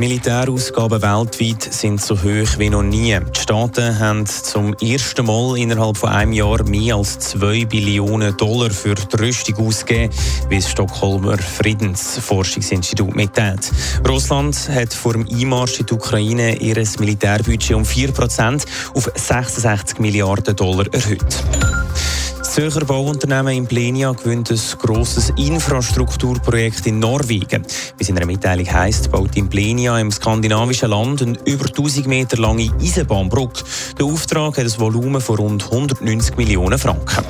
Militärausgaben weltweit sind so hoch wie noch nie. Die Staaten haben zum ersten Mal innerhalb von einem Jahr mehr als 2 Billionen Dollar für die Rüstung ausgegeben, wie das Stockholmer Friedensforschungsinstitut mitteilt. Russland hat vor dem Einmarsch in die Ukraine ihr Militärbudget um 4% auf 66 Milliarden Dollar erhöht. Das Zürcher Bauunternehmen Implenia gewinnt ein grosses Infrastrukturprojekt in Norwegen. Wie in einer Mitteilung heisst, baut Implenia im skandinavischen Land eine über 1000 Meter lange Eisenbahnbrücke. Der Auftrag hat ein Volumen von rund 190 Millionen Franken.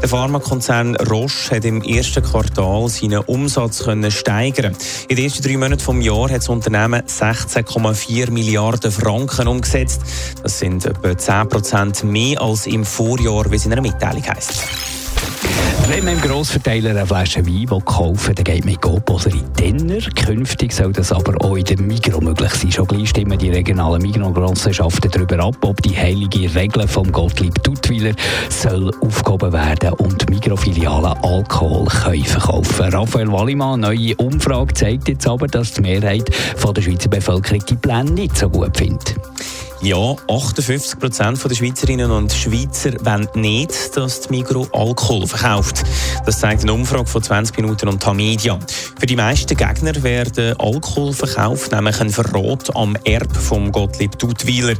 Der Pharmakonzern Roche hat im ersten Quartal seinen Umsatz können steigern. In den ersten drei Monaten des Jahres hat das Unternehmen 16,4 Milliarden Franken umgesetzt. Das sind etwa 10 Prozent mehr als im Vorjahr, wie es in einer Mitteilung heisst. Wenn man im Grossverteiler eine Flasche Wein kaufen dann geht man in oder in Denner. Künftig soll das aber auch in der Migros möglich sein. Schon gleich stimmen die regionalen Migros-Genossenschaften darüber ab, ob die heilige Regel vom Gottlieb Duttweiler soll aufgehoben werden und Migros-Filialen Alkohol können verkaufen Raphael Wallimann, neue Umfrage zeigt jetzt aber, dass die Mehrheit von der Schweizer Bevölkerung die Pläne nicht so gut findet. Ja, 58 Prozent der Schweizerinnen und Schweizer wollen nicht, dass die Migro Alkohol verkauft. Das zeigt eine Umfrage von 20 Minuten und Tamedia. Für die meisten Gegner wäre der Alkoholverkauf nämlich ein Verrat am Erb von Gottlieb Duttweiler.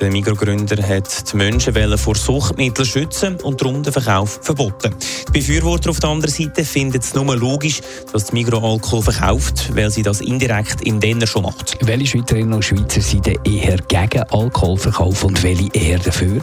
Der Migro-Gründer hat die Menschen vor Suchtmitteln schützen und darum den Verkauf verboten. Die Befürworter auf der anderen Seite finden es nur logisch, dass die Migro Alkohol verkauft, weil sie das indirekt im Denner schon macht. Welche Schweizerinnen und Schweizer sind eher gegen Alkoholverkauf und welche eher dafür?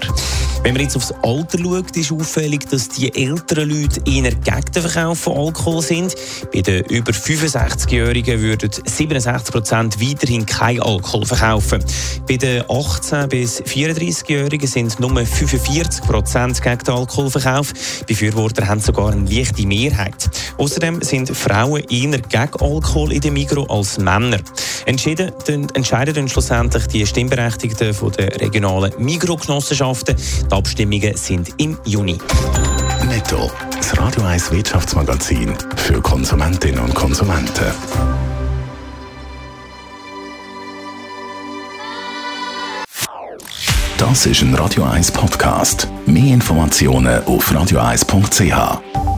Wenn man jetzt aufs Alter schaut, ist auffällig, dass die älteren Leute eher gegen den Verkauf von Alkohol sind. Bei den über 65-Jährigen würden 67 Prozent weiterhin kein Alkohol verkaufen. Bei den 18- bis 34-Jährigen sind nur 45 Prozent gegen den Alkoholverkauf. Befürworter haben sogar eine leichte Mehrheit. Außerdem sind Frauen eher gegen Alkohol in den Migro als Männer. Entscheiden dann schlussendlich die Stimmberechtigten von der regionalen Migro-Genossenschaften. Die Abstimmungen sind im Juni. Netto, das Radio 1 Wirtschaftsmagazin für Konsumentinnen und Konsumenten. Das ist ein Radio 1 Podcast. Mehr Informationen auf radio1.ch.